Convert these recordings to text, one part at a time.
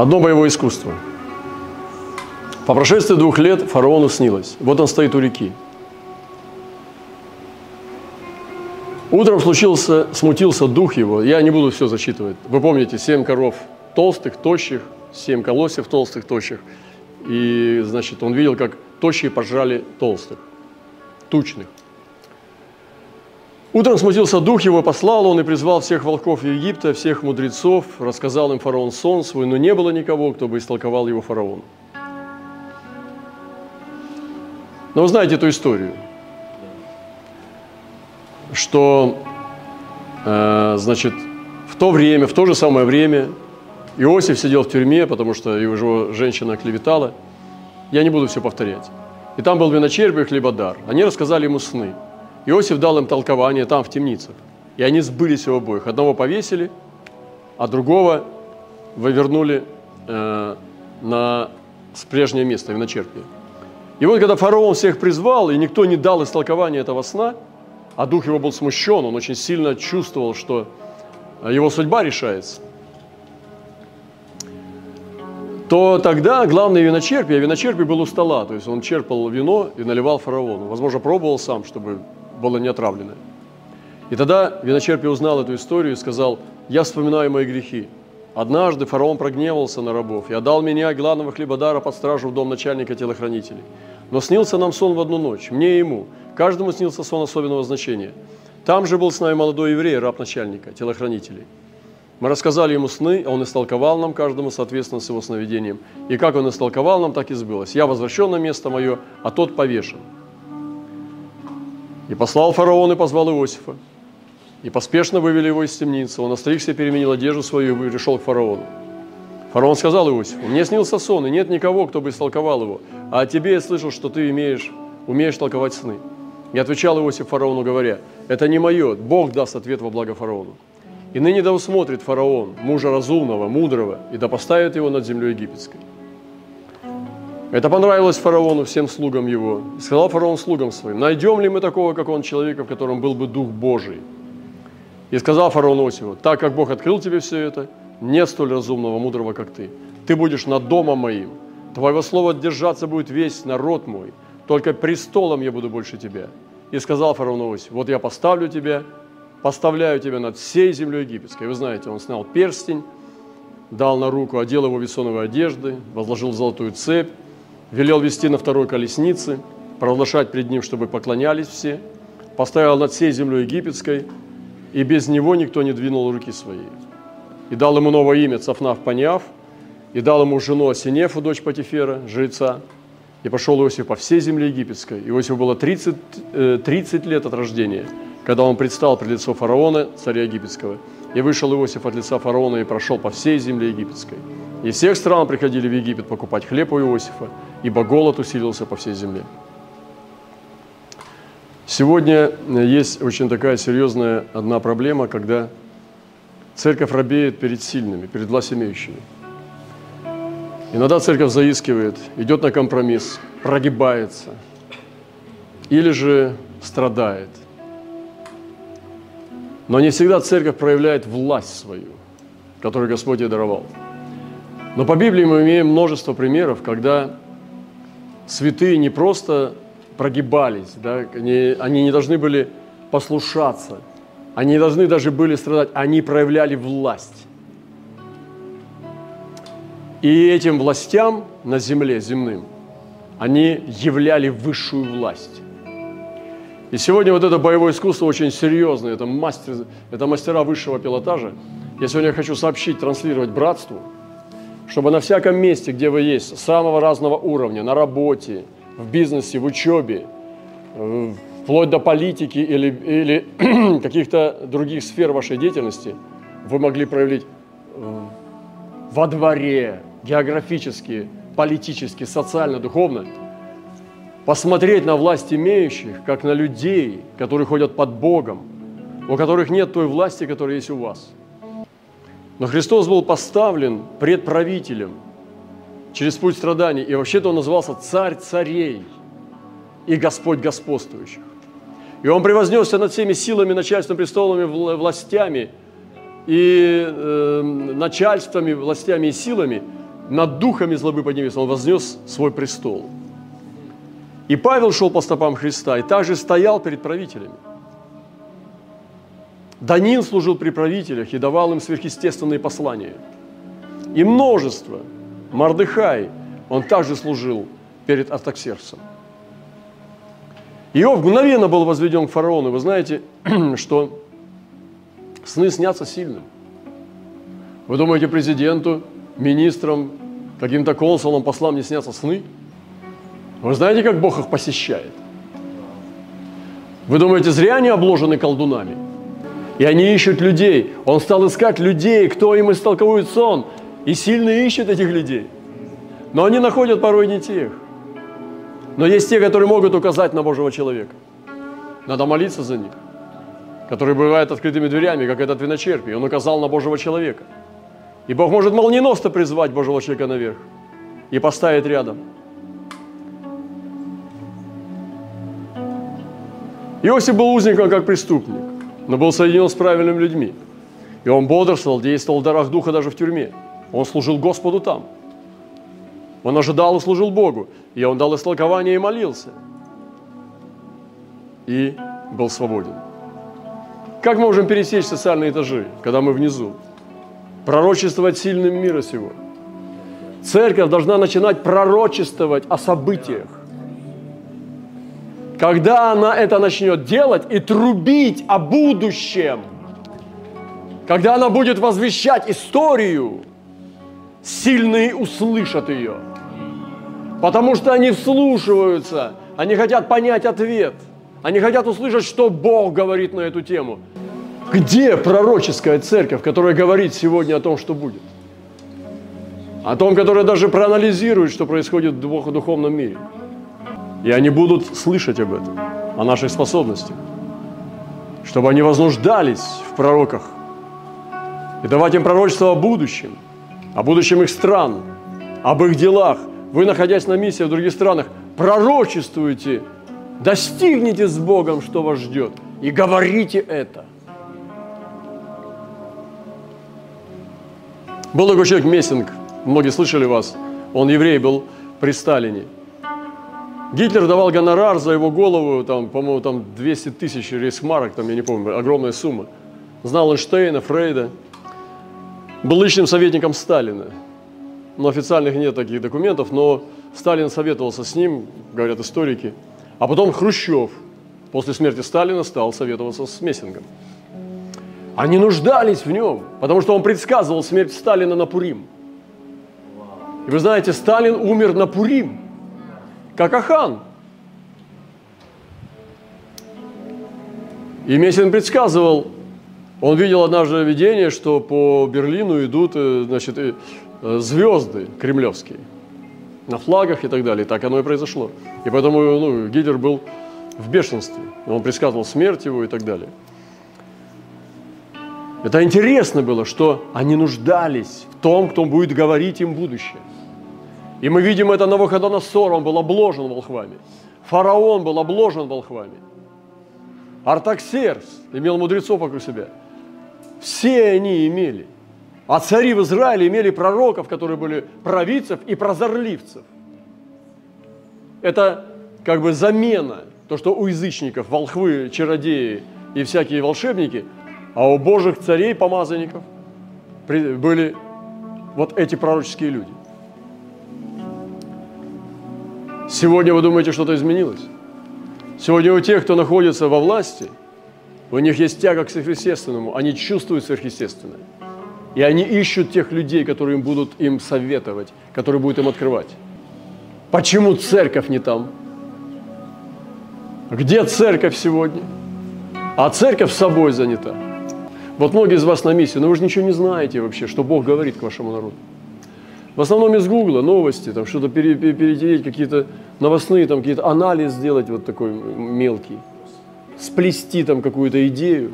Одно боевое искусство. По прошествии двух лет фараону снилось. Вот он стоит у реки. Утром случился, смутился дух его. Я не буду все зачитывать. Вы помните, семь коров толстых, тощих, семь колосьев толстых, тощих. И, значит, он видел, как тощие пожрали толстых, тучных. Утром смутился дух его, послал он и призвал всех волков Египта, всех мудрецов, рассказал им фараон сон свой, но не было никого, кто бы истолковал его фараону. Но вы знаете эту историю, что, э, значит, в то время, в то же самое время Иосиф сидел в тюрьме, потому что его женщина клеветала. Я не буду все повторять. И там был виночерпь и хлебодар. Они рассказали ему сны – Иосиф дал им толкование там, в темницах. И они сбылись у обоих. Одного повесили, а другого вывернули э, на с прежнее место, в виночерпие. И вот когда фараон всех призвал, и никто не дал истолкования этого сна, а дух его был смущен, он очень сильно чувствовал, что его судьба решается, то тогда главный виночерпий, а виночерпий был у стола, то есть он черпал вино и наливал фараону. Возможно, пробовал сам, чтобы было не отравленное. И тогда виночерпий узнал эту историю и сказал, я вспоминаю мои грехи. Однажды фараон прогневался на рабов и отдал меня, главного хлебодара, под стражу в дом начальника телохранителей. Но снился нам сон в одну ночь, мне и ему. Каждому снился сон особенного значения. Там же был с нами молодой еврей, раб начальника, телохранителей. Мы рассказали ему сны, а он истолковал нам каждому соответственно с его сновидением. И как он истолковал нам, так и сбылось. Я возвращен на место мое, а тот повешен. И послал фараон и позвал Иосифа. И поспешно вывели его из темницы. Он остригся, переменил одежду свою и пришел к фараону. Фараон сказал Иосифу, мне снился сон, и нет никого, кто бы истолковал его. А о тебе я слышал, что ты имеешь, умеешь толковать сны. И отвечал Иосиф фараону, говоря, это не мое, Бог даст ответ во благо фараону. И ныне да усмотрит фараон, мужа разумного, мудрого, и да поставит его над землей египетской. Это понравилось фараону, всем слугам его. сказал фараон слугам своим, найдем ли мы такого, как он, человека, в котором был бы Дух Божий? И сказал фараон Осиву, так как Бог открыл тебе все это, нет столь разумного, мудрого, как ты. Ты будешь над домом моим. Твоего слова держаться будет весь народ мой. Только престолом я буду больше тебя. И сказал фараон Осиф, вот я поставлю тебя, поставляю тебя над всей землей египетской. Вы знаете, он снял перстень, дал на руку, одел его весоновой одежды, возложил золотую цепь, велел вести на второй колеснице, провозглашать пред ним, чтобы поклонялись все, поставил над всей землей египетской, и без него никто не двинул руки своей. И дал ему новое имя Цафнав Паниав, и дал ему жену Асинефу, дочь Патифера, жреца, и пошел Иосиф по всей земле египетской. Иосифу было 30, 30 э, лет от рождения, когда он предстал пред лицо фараона, царя египетского. И вышел Иосиф от лица фараона и прошел по всей земле египетской. Из всех стран приходили в Египет покупать хлеб у Иосифа, ибо голод усилился по всей земле. Сегодня есть очень такая серьезная одна проблема, когда церковь робеет перед сильными, перед властимеющими. Иногда церковь заискивает, идет на компромисс, прогибается или же страдает. Но не всегда церковь проявляет власть свою, которую Господь ей даровал. Но по Библии мы имеем множество примеров, когда святые не просто прогибались, да, они, они не должны были послушаться, они не должны даже были страдать, они проявляли власть. И этим властям на земле, земным, они являли высшую власть. И сегодня вот это боевое искусство очень серьезное, это, мастер, это мастера высшего пилотажа. Я сегодня хочу сообщить, транслировать братству – чтобы на всяком месте, где вы есть, самого разного уровня, на работе, в бизнесе, в учебе, э, вплоть до политики или, или каких-то других сфер вашей деятельности, вы могли проявить э, во дворе, географически, политически, социально, духовно, посмотреть на власть имеющих, как на людей, которые ходят под Богом, у которых нет той власти, которая есть у вас – но Христос был поставлен предправителем через путь страданий. И вообще-то он назывался царь царей и Господь господствующих. И он превознесся над всеми силами, начальством, престолами, властями и э, начальствами, властями и силами, над духами злобы поднимется, он вознес свой престол. И Павел шел по стопам Христа и также стоял перед правителями. Данин служил при правителях и давал им сверхъестественные послания. И множество. Мардыхай, он также служил перед Артаксерсом. Иов мгновенно был возведен к фараону. Вы знаете, что сны снятся сильным. Вы думаете, президенту, министрам, каким-то консулам, послам не снятся сны? Вы знаете, как Бог их посещает? Вы думаете, зря они обложены колдунами? И они ищут людей. Он стал искать людей, кто им истолковывает сон. И сильно ищут этих людей. Но они находят порой не тех. Но есть те, которые могут указать на Божьего человека. Надо молиться за них. Которые бывают открытыми дверями, как этот виночерпий. Он указал на Божьего человека. И Бог может молниеносно призвать Божьего человека наверх и поставить рядом. Иосиф был узником, как преступник, но был соединен с правильными людьми. И он бодрствовал, действовал в дарах Духа даже в тюрьме. Он служил Господу там. Он ожидал и служил Богу. И он дал истолкование и молился. И был свободен. Как мы можем пересечь социальные этажи, когда мы внизу? Пророчествовать сильным мира сего. Церковь должна начинать пророчествовать о событиях. Когда она это начнет делать и трубить о будущем, когда она будет возвещать историю, сильные услышат ее. Потому что они вслушиваются, они хотят понять ответ, они хотят услышать, что Бог говорит на эту тему. Где пророческая церковь, которая говорит сегодня о том, что будет? О том, которая даже проанализирует, что происходит в духовном мире – и они будут слышать об этом, о наших способностях, чтобы они вознуждались в пророках и давать им пророчество о будущем, о будущем их стран, об их делах. Вы, находясь на миссии в других странах, пророчествуете, достигните с Богом, что вас ждет, и говорите это. Был такой человек Мессинг, многие слышали вас, он еврей был при Сталине – Гитлер давал гонорар за его голову, там, по-моему, там 200 тысяч рейсмарок, там, я не помню, огромная сумма. Знал Эйнштейна, Фрейда. Был личным советником Сталина. Но официальных нет таких документов, но Сталин советовался с ним, говорят историки. А потом Хрущев после смерти Сталина стал советоваться с Мессингом. Они нуждались в нем, потому что он предсказывал смерть Сталина на Пурим. И вы знаете, Сталин умер на Пурим – как Ахан. И Мессин предсказывал, он видел однажды видение, что по Берлину идут э, значит, э, звезды кремлевские на флагах и так далее. Так оно и произошло. И поэтому ну, Гитлер был в бешенстве. Он предсказывал смерть его и так далее. Это интересно было, что они нуждались в том, кто будет говорить им будущее. И мы видим это на Навуходоносор, он был обложен волхвами. Фараон был обложен волхвами. Артаксерс имел мудрецов вокруг себя. Все они имели. А цари в Израиле имели пророков, которые были провидцев и прозорливцев. Это как бы замена, то, что у язычников волхвы, чародеи и всякие волшебники, а у божьих царей, помазанников были вот эти пророческие люди. Сегодня вы думаете, что-то изменилось? Сегодня у тех, кто находится во власти, у них есть тяга к сверхъестественному, они чувствуют сверхъестественное. И они ищут тех людей, которые им будут им советовать, которые будут им открывать. Почему церковь не там? Где церковь сегодня? А церковь собой занята. Вот многие из вас на миссии, но вы же ничего не знаете вообще, что Бог говорит к вашему народу. В основном из Гугла новости, там что-то перетереть, какие-то новостные, там какие-то анализ сделать вот такой мелкий, сплести там какую-то идею,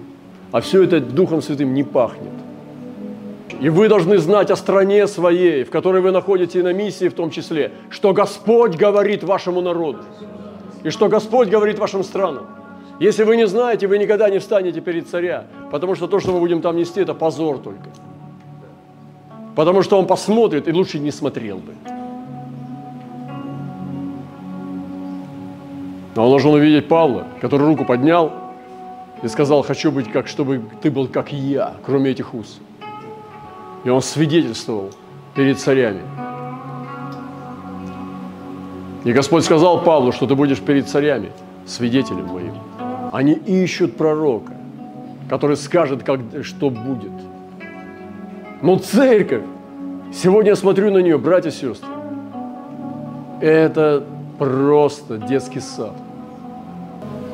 а все это Духом Святым не пахнет. И вы должны знать о стране своей, в которой вы находитесь на миссии в том числе, что Господь говорит вашему народу, и что Господь говорит вашим странам. Если вы не знаете, вы никогда не встанете перед царя, потому что то, что мы будем там нести, это позор только. Потому что он посмотрит и лучше не смотрел бы. Но он должен увидеть Павла, который руку поднял и сказал, хочу быть как, чтобы ты был как я, кроме этих уз. И он свидетельствовал перед царями. И Господь сказал Павлу, что ты будешь перед царями свидетелем моим. Они ищут пророка, который скажет, как, что будет. Но церковь, сегодня я смотрю на нее, братья и сестры, это просто детский сад.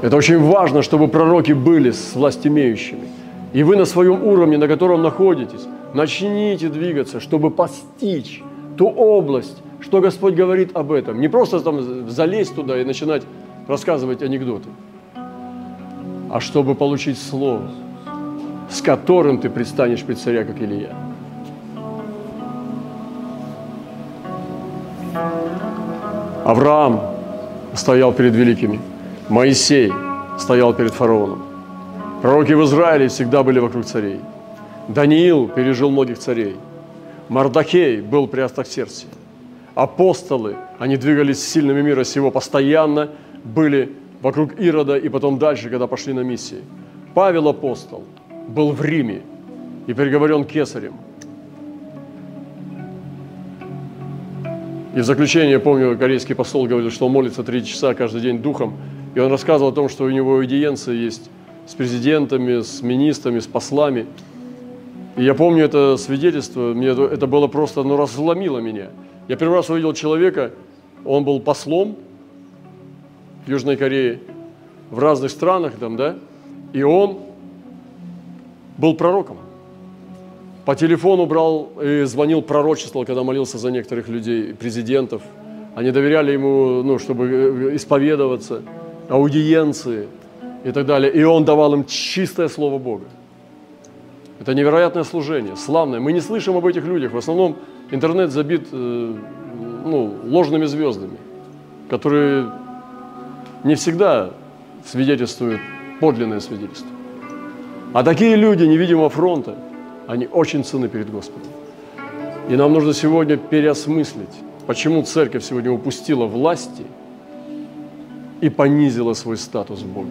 Это очень важно, чтобы пророки были с властимеющими. И вы на своем уровне, на котором находитесь, начните двигаться, чтобы постичь ту область, что Господь говорит об этом. Не просто там залезть туда и начинать рассказывать анекдоты, а чтобы получить слово, с которым ты предстанешь пред царя, как Илья. Авраам стоял перед великими – Моисей стоял перед фараоном. Пророки в Израиле всегда были вокруг царей. Даниил пережил многих царей. Мардахей был при Астахсерсе. Апостолы, они двигались сильными мира сего, постоянно были вокруг Ирода и потом дальше, когда пошли на миссии. Павел апостол был в Риме и переговорен кесарем. И в заключение, я помню, корейский посол говорил, что он молится три часа каждый день духом – и он рассказывал о том, что у него аудиенция есть с президентами, с министрами, с послами. И я помню это свидетельство, мне это, было просто, ну, разломило меня. Я первый раз увидел человека, он был послом в Южной Корее, в разных странах там, да, и он был пророком. По телефону брал и звонил, пророчествовал, когда молился за некоторых людей, президентов. Они доверяли ему, ну, чтобы э, исповедоваться – аудиенции и так далее. И он давал им чистое Слово Бога. Это невероятное служение, славное. Мы не слышим об этих людях. В основном интернет забит э, ну, ложными звездами, которые не всегда свидетельствуют подлинное свидетельство. А такие люди невидимого фронта, они очень ценны перед Господом. И нам нужно сегодня переосмыслить, почему церковь сегодня упустила власти – и понизила свой статус в Боге.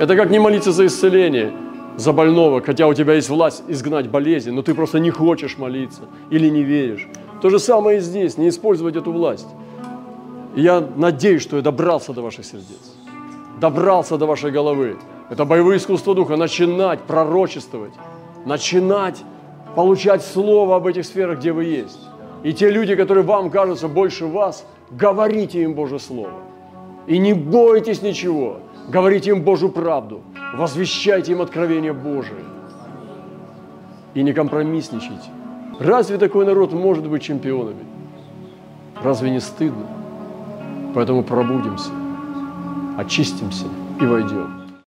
Это как не молиться за исцеление, за больного, хотя у тебя есть власть изгнать болезнь, но ты просто не хочешь молиться или не веришь. То же самое и здесь, не использовать эту власть. И я надеюсь, что я добрался до ваших сердец, добрался до вашей головы. Это боевое искусство духа, начинать пророчествовать, начинать получать слово об этих сферах, где вы есть. И те люди, которые вам кажутся больше вас, говорите им Божье Слово. И не бойтесь ничего. Говорите им Божью правду. Возвещайте им откровение Божие. И не компромиссничайте. Разве такой народ может быть чемпионами? Разве не стыдно? Поэтому пробудимся, очистимся и войдем.